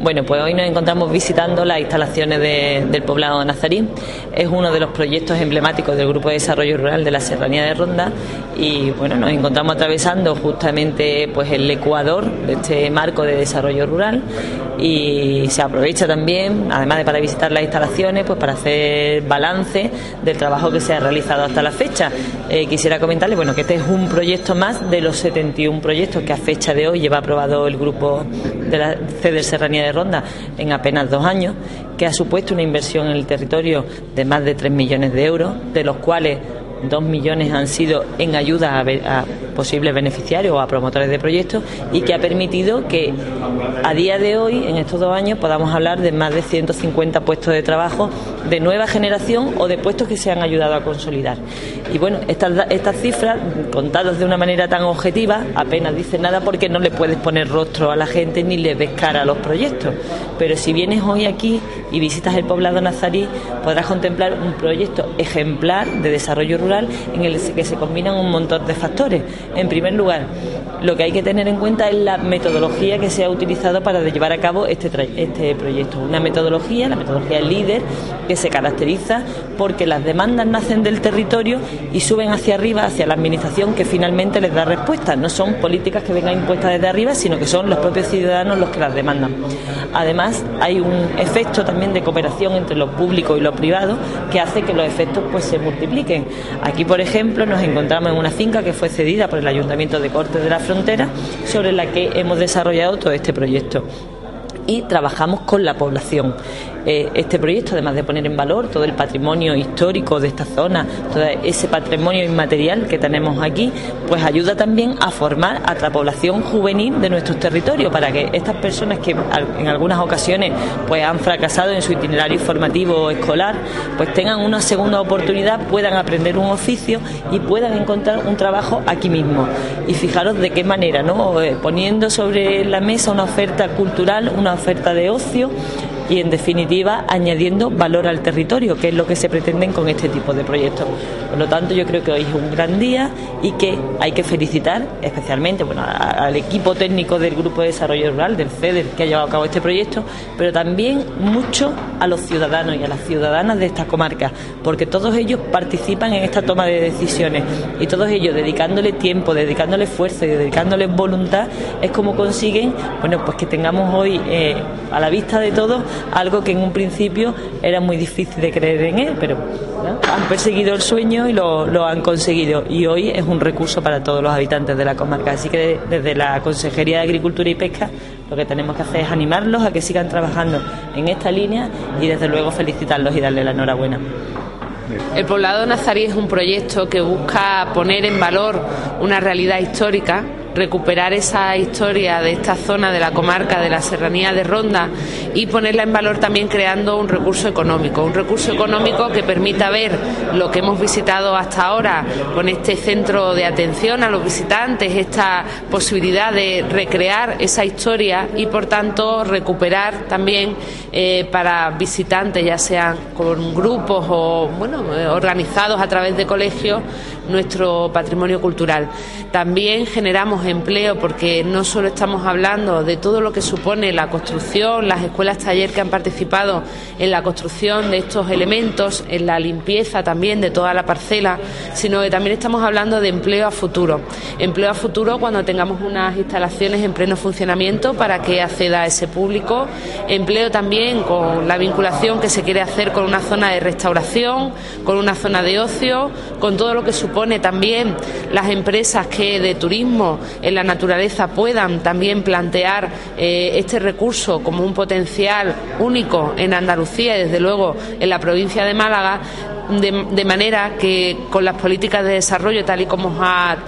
Bueno, pues hoy nos encontramos visitando las instalaciones del poblado de Nazarí. Es uno de los proyectos emblemáticos del Grupo de Desarrollo Rural de la Serranía de Ronda y bueno, nos encontramos atravesando justamente pues el ecuador de este marco de desarrollo rural y se aprovecha también, además de para visitar las instalaciones, pues para hacer balance del trabajo que se ha realizado hasta la fecha. Eh, quisiera comentarle bueno, que este es un proyecto más de los 71 proyectos que a fecha de hoy lleva aprobado el grupo de la CEDER Serranía de Ronda en apenas dos años, que ha supuesto una inversión en el territorio de más de 3 millones de euros, de los cuales dos millones han sido en ayuda a, posibles beneficiarios o a promotores de proyectos y que ha permitido que a día de hoy, en estos dos años, podamos hablar de más de 150 puestos de trabajo de nueva generación o de puestos que se han ayudado a consolidar. Y bueno, estas, estas cifras, contadas de una manera tan objetiva, apenas dicen nada porque no le puedes poner rostro a la gente ni le ves cara a los proyectos. Pero si vienes hoy aquí y visitas el poblado nazarí, podrás contemplar un proyecto ejemplar de desarrollo rural en el que se combinan un montón de factores. En primer lugar, lo que hay que tener en cuenta es la metodología que se ha utilizado para llevar a cabo este, este proyecto. Una metodología, la metodología líder, que se caracteriza porque las demandas nacen del territorio y suben hacia arriba, hacia la administración que finalmente les da respuesta. No son políticas que vengan impuestas desde arriba, sino que son los propios ciudadanos los que las demandan. Además, hay un efecto también de cooperación entre lo público y lo privado que hace que los efectos pues se multipliquen. Aquí, por ejemplo, nos encontramos en una finca que fue cedida por el Ayuntamiento de Cortes de la Sobre la que hemos desarrollado todo este proyecto y trabajamos con la población. Eh, este proyecto, además de poner en valor todo el patrimonio histórico de esta zona, todo ese patrimonio inmaterial que tenemos aquí, pues ayuda también a formar a la población juvenil de nuestros territorios para que estas personas que en algunas ocasiones pues han fracasado en su itinerario formativo escolar, pues tengan una segunda oportunidad, puedan aprender un oficio y puedan encontrar un trabajo aquí mismo. Y fijaros de qué manera, ¿no? Eh, poniendo sobre la mesa una oferta cultural, una oferta de ocio y en definitiva añadiendo valor al territorio, que es lo que se pretenden con este tipo de proyectos. Por lo tanto, yo creo que hoy es un gran día y que hay que felicitar especialmente bueno, al equipo técnico del Grupo de Desarrollo Rural, del FEDER, que ha llevado a cabo este proyecto, pero también mucho a los ciudadanos y a las ciudadanas de esta comarca, porque todos ellos participan en esta toma de decisiones y todos ellos dedicándole tiempo, dedicándole fuerza y dedicándole voluntad, es como consiguen bueno, pues que tengamos hoy eh, a la vista de todos algo que en un principio era muy difícil de creer en él, pero han perseguido el sueño y lo, han conseguido. Y hoy es un recurso para todos los habitantes de la comarca. Así que desde la Consejería de Agricultura y Pesca lo que tenemos que hacer es animarlos a que sigan trabajando en esta línea y desde luego felicitarlos y darles la enhorabuena. El poblado nazarí es un proyecto que busca poner en valor una realidad histórica recuperar esa historia de esta zona de la comarca de la serranía de Ronda y ponerla en valor también creando un recurso económico, un recurso económico que permita ver lo que hemos visitado hasta ahora con este centro de atención a los visitantes, esta posibilidad de recrear esa historia y por tanto recuperar también eh, para visitantes, ya sean con grupos o bueno, organizados a través de colegios, nuestro patrimonio cultural. También generamos empleo porque no solo estamos hablando de todo lo que supone la construcción, las escuelas taller que han participado en la construcción de estos elementos, en la limpieza también de toda la parcela, sino que también estamos hablando de empleo a futuro. Empleo a futuro cuando tengamos unas instalaciones en pleno funcionamiento para que acceda a ese público. Empleo también con la vinculación que se quiere hacer con una zona de restauración, con una zona de ocio, con todo lo que supone también las empresas que de turismo en la naturaleza puedan también plantear eh, este recurso como un potencial único en Andalucía y desde luego en la provincia de Málaga de, manera que con las políticas de desarrollo, tal y como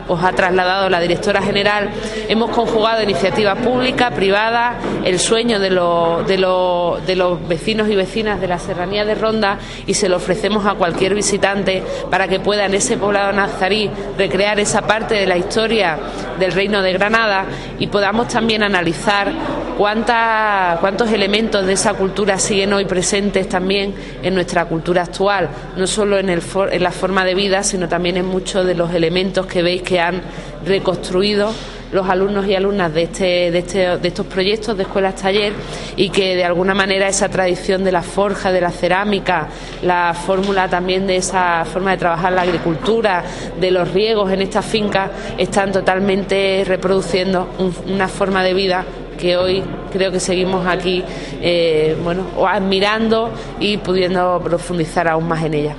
os ha, trasladado la directora general, hemos conjugado iniciativas públicas, privadas, el sueño de, de, de los vecinos y vecinas de la serranía de Ronda y se lo ofrecemos a cualquier visitante para que pueda en ese poblado nazarí recrear esa parte de la historia del Reino de Granada y podamos también analizar cuánta, cuántos elementos de esa cultura siguen hoy presentes también en nuestra cultura actual, no solo en, el en la forma de vida, sino también en muchos de los elementos que veis que han reconstruido los alumnos y alumnas de, este, de, este, de estos proyectos de escuelas taller y que de alguna manera esa tradición de la forja, de la cerámica, la fórmula también de esa forma de trabajar la agricultura, de los riegos en estas fincas, están totalmente reproduciendo una forma de vida que hoy creo que seguimos aquí eh, bueno, admirando y pudiendo profundizar aún más en ella.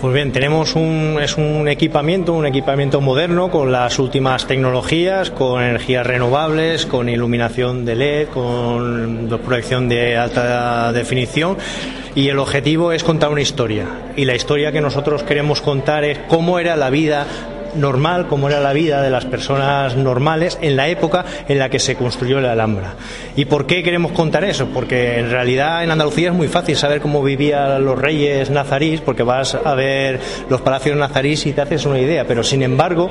Pues bien, tenemos un, es un equipamiento, un equipamiento moderno con las últimas tecnologías, con energías renovables, con iluminación de LED, con proyección de alta definición y el objetivo es contar una historia. Y la historia que nosotros queremos contar es cómo era la vida normal, como era la vida de las personas normales en la época en la que se construyó la Alhambra. ¿Y por qué queremos contar eso? Porque en realidad en Andalucía es muy fácil saber cómo vivían los reyes nazarís, porque vas a ver los palacios nazarís y te haces una idea, pero sin embargo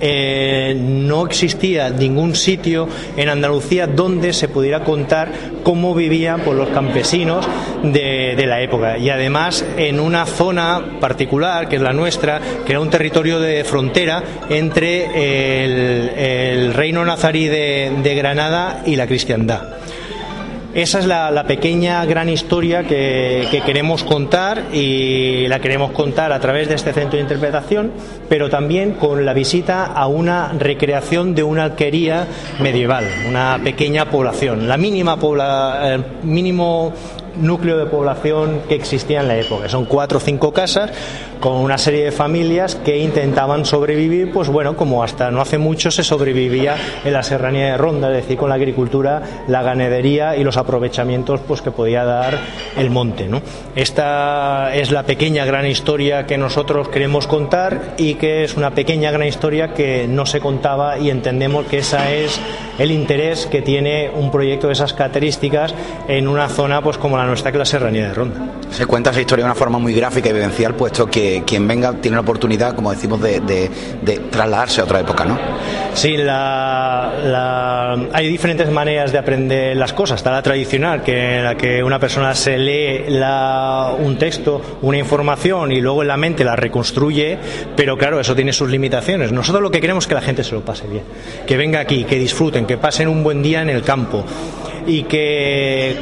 eh, no existía ningún sitio en Andalucía donde se pudiera contar cómo vivían pues, los campesinos de, la época. Y además en una zona particular, que es la nuestra, que era un territorio de frontera entre el, reino nazarí de Granada y la cristiandad. Esa es la, pequeña gran historia que, queremos contar y la queremos contar a través de este centro de interpretación, pero también con la visita a una recreación de una alquería medieval, una pequeña población, la mínima pobla, el mínimo núcleo de población que existía en la época. Son cuatro o cinco casas con una serie de familias que intentaban sobrevivir, pues bueno, como hasta no hace mucho se sobrevivía en la serranía de Ronda, es decir, con la agricultura, la ganadería y los aprovechamientos pues que podía dar el monte. Esta es la pequeña gran historia que nosotros queremos contar y que es una pequeña gran historia que no se contaba y entendemos que esa es el interés que tiene un proyecto de esas características en una zona pues como la nuestra que la serranía de Ronda. Se cuenta esa historia de una forma muy gráfica y vivencial, puesto que quien venga tiene la oportunidad, como decimos, de, trasladarse a otra época, ¿no? Sí, hay diferentes maneras de aprender las cosas. Está la tradicional, que en la que una persona se lee un texto, una información y luego en la mente la reconstruye, pero claro, eso tiene sus limitaciones. Nosotros lo que queremos es que la gente se lo pase bien, que venga aquí, que disfruten, que pasen un buen día en el campo y que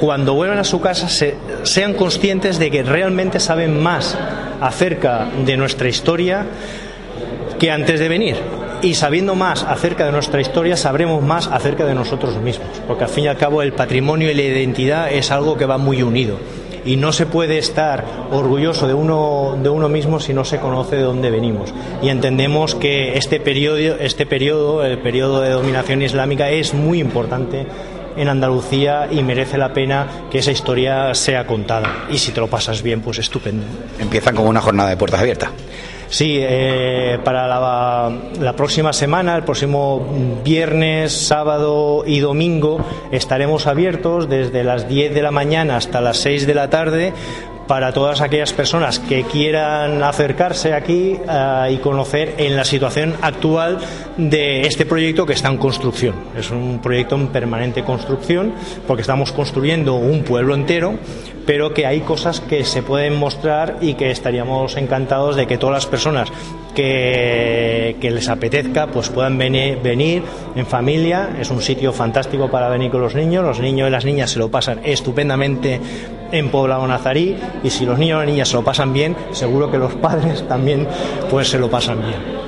cuando vuelvan a su casa sean conscientes de que realmente saben más acerca de nuestra historia que antes de venir. Y sabiendo más acerca de nuestra historia, sabremos más acerca de nosotros mismos, porque al fin y al cabo el patrimonio y la identidad es algo que va muy unido. Y no se puede estar orgulloso de uno, de uno mismo si no se conoce de dónde venimos. Y entendemos que este periodo, este periodo, el periodo de dominación islámica, es muy importante en Andalucía y merece la pena que esa historia sea contada. Y si te lo pasas bien, pues estupendo. Empiezan como una jornada de puertas abiertas. Sí, eh, para la, la, próxima semana, el próximo viernes, sábado y domingo, estaremos abiertos desde las 10 de la mañana hasta las 6 de la tarde para todas aquellas personas que quieran acercarse aquí eh, y conocer en la situación actual de este proyecto que está en construcción. Es un proyecto en permanente construcción porque estamos construyendo un pueblo entero, pero que hay cosas que se pueden mostrar y que estaríamos encantados de que todas las personas que, les apetezca pues puedan venir, venir en familia. Es un sitio fantástico para venir con los niños. Los niños y las niñas se lo pasan estupendamente en Poblado Nazarí y si los niños y las niñas se lo pasan bien, seguro que los padres también pues se lo pasan bien.